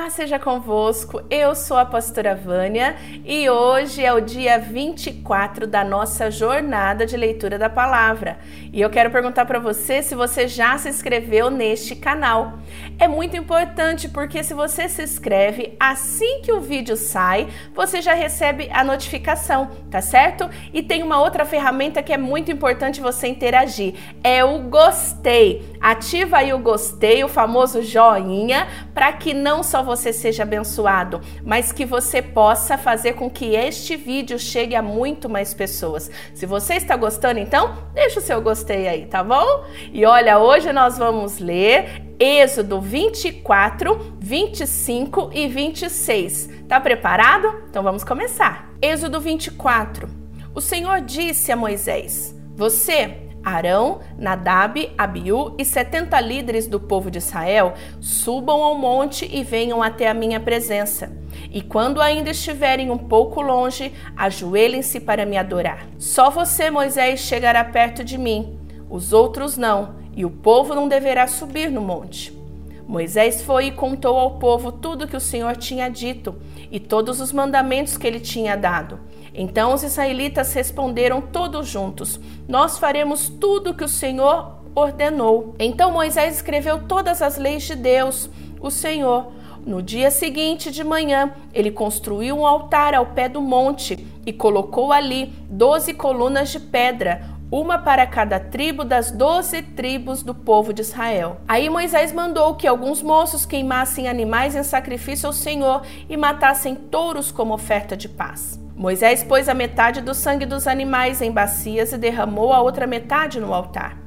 Paz seja convosco, eu sou a pastora Vânia e hoje é o dia 24 da nossa jornada de leitura da palavra. E eu quero perguntar para você se você já se inscreveu neste canal. É muito importante porque se você se inscreve, assim que o vídeo sai, você já recebe a notificação, tá certo? E tem uma outra ferramenta que é muito importante você interagir, é o gostei. Ativa aí o gostei, o famoso joinha, para que não só você seja abençoado, mas que você possa fazer com que este vídeo chegue a muito mais pessoas. Se você está gostando, então deixa o seu gostei aí, tá bom? E olha, hoje nós vamos ler Êxodo 24, 25 e 26. Tá preparado? Então vamos começar. Êxodo 24. O Senhor disse a Moisés: Você Arão, Nadab, Abiú e setenta líderes do povo de Israel subam ao monte e venham até a minha presença. E quando ainda estiverem um pouco longe, ajoelhem-se para me adorar. Só você, Moisés, chegará perto de mim, os outros não, e o povo não deverá subir no monte. Moisés foi e contou ao povo tudo que o Senhor tinha dito e todos os mandamentos que ele tinha dado. Então os israelitas responderam todos juntos: Nós faremos tudo o que o Senhor ordenou. Então Moisés escreveu todas as leis de Deus, o Senhor. No dia seguinte de manhã, ele construiu um altar ao pé do monte e colocou ali doze colunas de pedra, uma para cada tribo das doze tribos do povo de Israel. Aí Moisés mandou que alguns moços queimassem animais em sacrifício ao Senhor e matassem touros como oferta de paz. Moisés pôs a metade do sangue dos animais em bacias e derramou a outra metade no altar.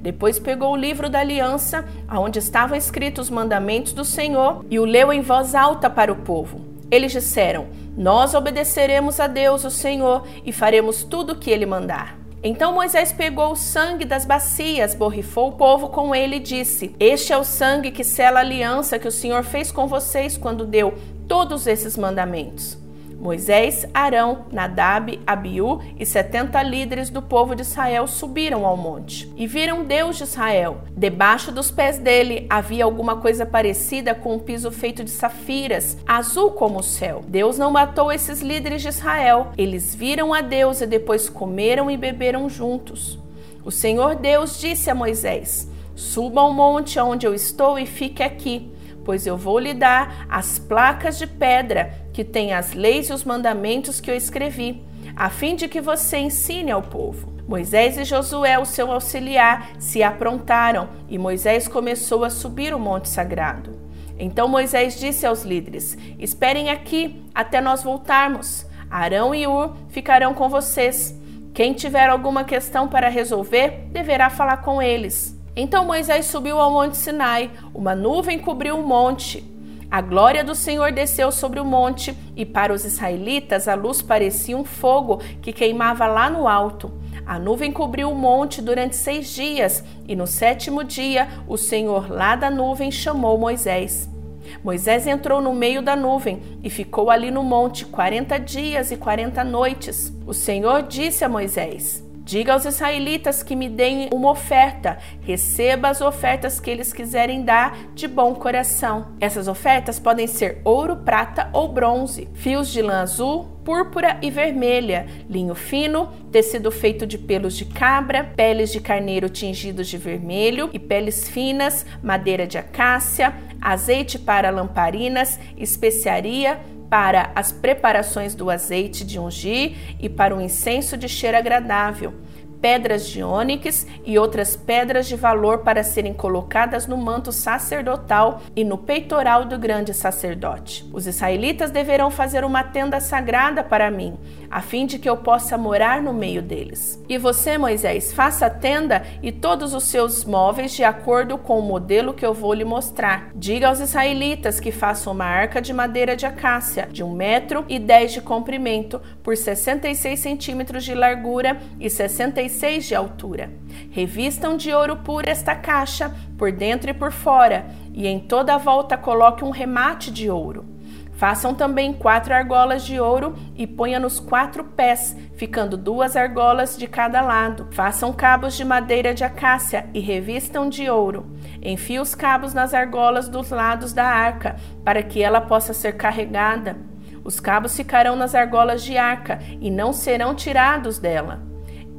Depois pegou o livro da aliança, onde estavam escritos os mandamentos do Senhor, e o leu em voz alta para o povo. Eles disseram: Nós obedeceremos a Deus, o Senhor, e faremos tudo o que ele mandar. Então Moisés pegou o sangue das bacias, borrifou o povo com ele e disse: Este é o sangue que sela a aliança que o Senhor fez com vocês quando deu todos esses mandamentos. Moisés, Arão, Nadab, Abiú e setenta líderes do povo de Israel subiram ao monte e viram Deus de Israel. Debaixo dos pés dele havia alguma coisa parecida com um piso feito de safiras, azul como o céu. Deus não matou esses líderes de Israel. Eles viram a Deus e depois comeram e beberam juntos. O Senhor Deus disse a Moisés: Suba ao monte onde eu estou e fique aqui pois eu vou lhe dar as placas de pedra que têm as leis e os mandamentos que eu escrevi, a fim de que você ensine ao povo. Moisés e Josué, o seu auxiliar, se aprontaram e Moisés começou a subir o monte sagrado. Então Moisés disse aos líderes: Esperem aqui até nós voltarmos. Arão e Ur ficarão com vocês. Quem tiver alguma questão para resolver, deverá falar com eles. Então Moisés subiu ao monte Sinai, uma nuvem cobriu o monte. A glória do Senhor desceu sobre o monte, e para os israelitas a luz parecia um fogo que queimava lá no alto. A nuvem cobriu o monte durante seis dias, e no sétimo dia o Senhor lá da nuvem chamou Moisés. Moisés entrou no meio da nuvem e ficou ali no monte quarenta dias e quarenta noites. O Senhor disse a Moisés: Diga aos israelitas que me deem uma oferta. Receba as ofertas que eles quiserem dar de bom coração. Essas ofertas podem ser ouro, prata ou bronze, fios de lã azul, púrpura e vermelha, linho fino, tecido feito de pelos de cabra, peles de carneiro tingidos de vermelho e peles finas, madeira de acácia, azeite para lamparinas, especiaria, para as preparações do azeite de ungir e para o incenso de cheiro agradável pedras de ônix e outras pedras de valor para serem colocadas no manto sacerdotal e no peitoral do grande sacerdote. Os israelitas deverão fazer uma tenda sagrada para mim, a fim de que eu possa morar no meio deles. E você, Moisés, faça a tenda e todos os seus móveis de acordo com o modelo que eu vou lhe mostrar. Diga aos israelitas que façam uma arca de madeira de acácia de um metro e dez de comprimento por 66 centímetros de largura e 66 seis de altura. Revistam de ouro puro esta caixa, por dentro e por fora, e em toda a volta coloque um remate de ouro. Façam também quatro argolas de ouro e ponha nos quatro pés, ficando duas argolas de cada lado. Façam cabos de madeira de acácia e revistam de ouro. Enfie os cabos nas argolas dos lados da arca, para que ela possa ser carregada. Os cabos ficarão nas argolas de arca e não serão tirados dela.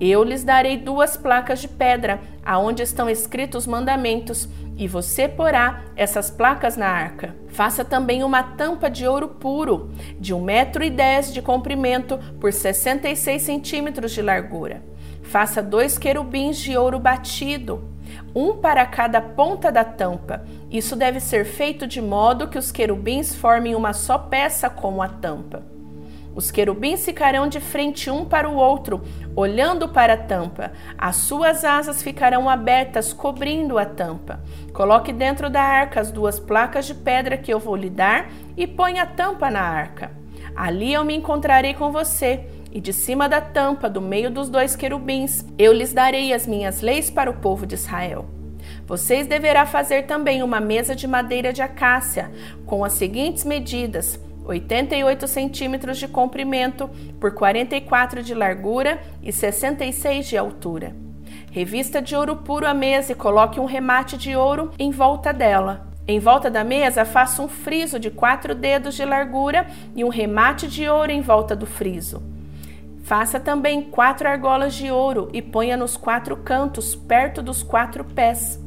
Eu lhes darei duas placas de pedra, aonde estão escritos os mandamentos, e você porá essas placas na arca. Faça também uma tampa de ouro puro, de um metro e dez de comprimento por 66 centímetros de largura. Faça dois querubins de ouro batido, um para cada ponta da tampa. Isso deve ser feito de modo que os querubins formem uma só peça com a tampa. Os querubins ficarão de frente um para o outro, olhando para a tampa. As suas asas ficarão abertas, cobrindo a tampa. Coloque dentro da arca as duas placas de pedra que eu vou lhe dar e ponha a tampa na arca. Ali eu me encontrarei com você, e de cima da tampa, do meio dos dois querubins, eu lhes darei as minhas leis para o povo de Israel. Vocês deverá fazer também uma mesa de madeira de acácia, com as seguintes medidas: 88 centímetros de comprimento por 44 de largura e 66 de altura. Revista de ouro puro a mesa e coloque um remate de ouro em volta dela. Em volta da mesa, faça um friso de quatro dedos de largura e um remate de ouro em volta do friso. Faça também quatro argolas de ouro e ponha nos quatro cantos, perto dos quatro pés.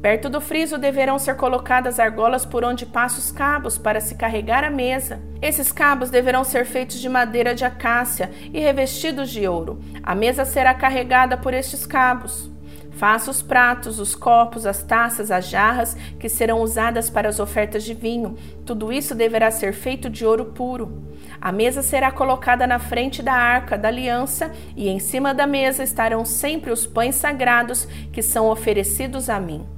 Perto do friso deverão ser colocadas argolas por onde passam os cabos para se carregar a mesa. Esses cabos deverão ser feitos de madeira de acácia e revestidos de ouro. A mesa será carregada por estes cabos. Faça os pratos, os copos, as taças, as jarras que serão usadas para as ofertas de vinho. Tudo isso deverá ser feito de ouro puro. A mesa será colocada na frente da arca da aliança e em cima da mesa estarão sempre os pães sagrados que são oferecidos a mim.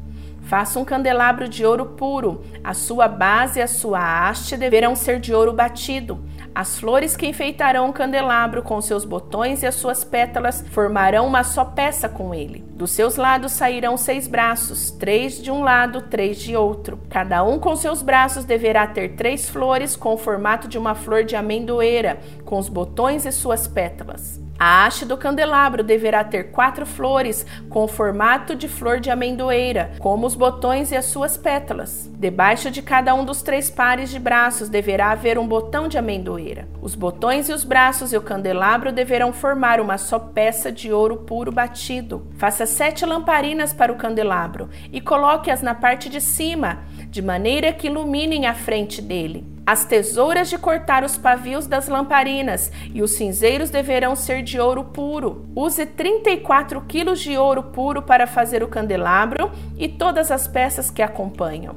Faça um candelabro de ouro puro. A sua base e a sua haste deverão ser de ouro batido. As flores que enfeitarão o candelabro com seus botões e as suas pétalas formarão uma só peça com ele. Dos seus lados sairão seis braços, três de um lado, três de outro. Cada um com seus braços deverá ter três flores com o formato de uma flor de amendoeira, com os botões e suas pétalas. A haste do candelabro deverá ter quatro flores com o formato de flor de amendoeira, como os botões e as suas pétalas. Debaixo de cada um dos três pares de braços deverá haver um botão de amendoeira. Os botões e os braços e o candelabro deverão formar uma só peça de ouro puro batido. Faça sete lamparinas para o candelabro e coloque-as na parte de cima, de maneira que iluminem a frente dele. As tesouras de cortar os pavios das lamparinas e os cinzeiros deverão ser de ouro puro. Use 34 quilos de ouro puro para fazer o candelabro e todas as peças que acompanham.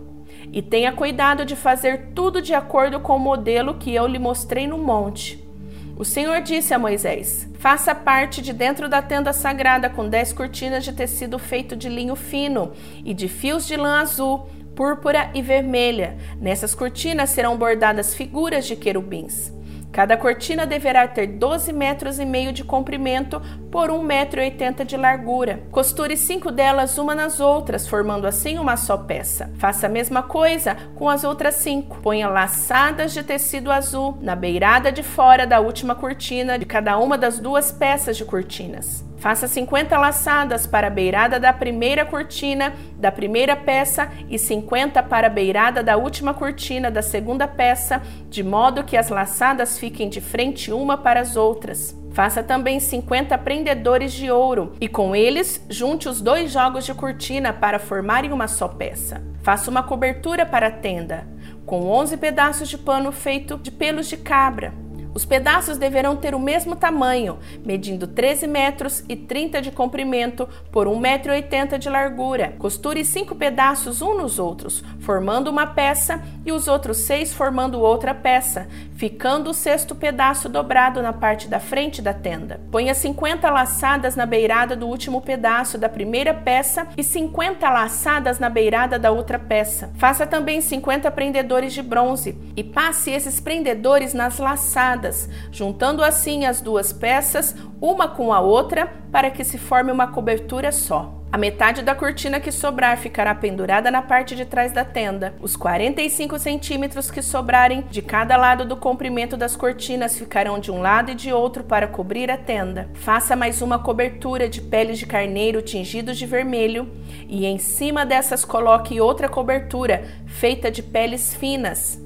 E tenha cuidado de fazer tudo de acordo com o modelo que eu lhe mostrei no monte. O Senhor disse a Moisés: Faça parte de dentro da tenda sagrada com dez cortinas de tecido feito de linho fino e de fios de lã azul púrpura e vermelha. Nessas cortinas serão bordadas figuras de querubins. Cada cortina deverá ter 12 metros e meio de comprimento por 1,80 metro 80 de largura. Costure cinco delas uma nas outras, formando assim uma só peça. Faça a mesma coisa com as outras cinco. Ponha laçadas de tecido azul na beirada de fora da última cortina de cada uma das duas peças de cortinas. Faça 50 laçadas para a beirada da primeira cortina da primeira peça e 50 para a beirada da última cortina da segunda peça, de modo que as laçadas fiquem de frente uma para as outras. Faça também 50 prendedores de ouro e com eles junte os dois jogos de cortina para formarem uma só peça. Faça uma cobertura para a tenda, com 11 pedaços de pano feito de pelos de cabra. Os pedaços deverão ter o mesmo tamanho, medindo 13 metros e 30 de comprimento por 1,80 metro e 80 de largura. Costure cinco pedaços um nos outros, formando uma peça, e os outros seis formando outra peça, ficando o sexto pedaço dobrado na parte da frente da tenda. Ponha 50 laçadas na beirada do último pedaço da primeira peça e 50 laçadas na beirada da outra peça. Faça também 50 prendedores de bronze e passe esses prendedores nas laçadas juntando assim as duas peças, uma com a outra, para que se forme uma cobertura só. A metade da cortina que sobrar ficará pendurada na parte de trás da tenda. Os 45 centímetros que sobrarem de cada lado do comprimento das cortinas ficarão de um lado e de outro para cobrir a tenda. Faça mais uma cobertura de peles de carneiro tingidos de vermelho e em cima dessas coloque outra cobertura feita de peles finas.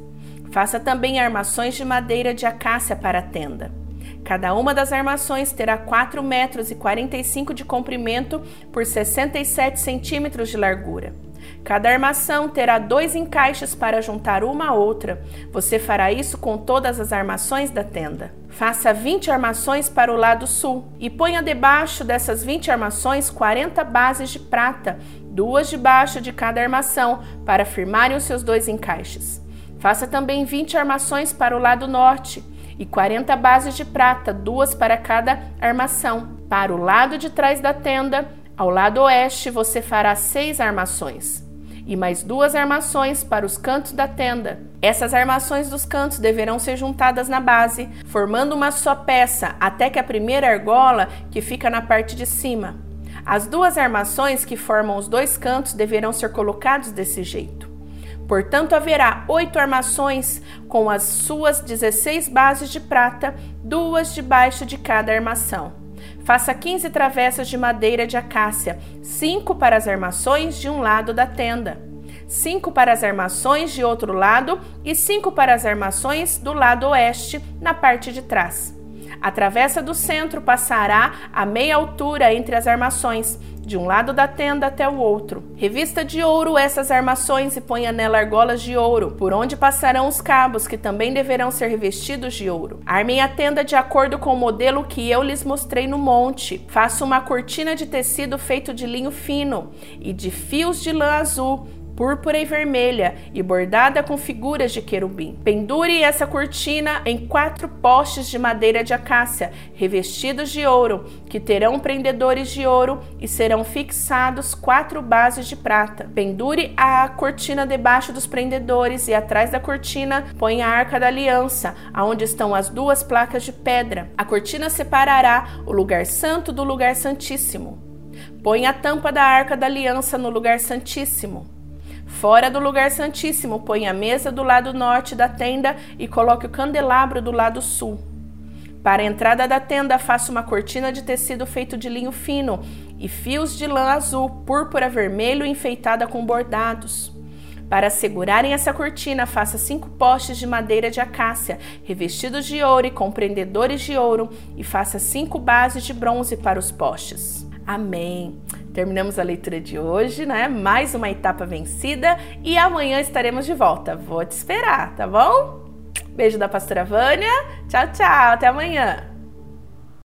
Faça também armações de madeira de acácia para a tenda. Cada uma das armações terá 4 metros e 45 de comprimento por 67 centímetros de largura. Cada armação terá dois encaixes para juntar uma a outra. Você fará isso com todas as armações da tenda. Faça 20 armações para o lado sul e ponha debaixo dessas 20 armações 40 bases de prata, duas debaixo de cada armação, para firmarem os seus dois encaixes. Faça também 20 armações para o lado norte e 40 bases de prata, duas para cada armação. Para o lado de trás da tenda, ao lado oeste, você fará seis armações e mais duas armações para os cantos da tenda. Essas armações dos cantos deverão ser juntadas na base, formando uma só peça até que a primeira argola, que fica na parte de cima. As duas armações que formam os dois cantos deverão ser colocados desse jeito. Portanto, haverá oito armações com as suas 16 bases de prata, duas debaixo de cada armação. Faça 15 travessas de madeira de acácia, cinco para as armações de um lado da tenda, cinco para as armações de outro lado e cinco para as armações do lado oeste, na parte de trás. A travessa do centro passará a meia altura entre as armações, de um lado da tenda até o outro. Revista de ouro essas armações e ponha nela argolas de ouro, por onde passarão os cabos, que também deverão ser revestidos de ouro. Armem a tenda de acordo com o modelo que eu lhes mostrei no monte. Faça uma cortina de tecido feito de linho fino e de fios de lã azul púrpura e vermelha e bordada com figuras de querubim. Pendure essa cortina em quatro postes de madeira de acácia, revestidos de ouro, que terão prendedores de ouro e serão fixados quatro bases de prata. Pendure a cortina debaixo dos prendedores e atrás da cortina põe a arca da aliança, aonde estão as duas placas de pedra. A cortina separará o lugar santo do lugar santíssimo. Põe a tampa da arca da aliança no lugar santíssimo. Fora do lugar santíssimo, põe a mesa do lado norte da tenda e coloque o candelabro do lado sul. Para a entrada da tenda, faça uma cortina de tecido feito de linho fino e fios de lã azul, púrpura, vermelho enfeitada com bordados. Para segurarem essa cortina, faça cinco postes de madeira de acácia, revestidos de ouro e com prendedores de ouro, e faça cinco bases de bronze para os postes. Amém. Terminamos a leitura de hoje, né? Mais uma etapa vencida e amanhã estaremos de volta. Vou te esperar, tá bom? Beijo da pastora Vânia. Tchau, tchau. Até amanhã.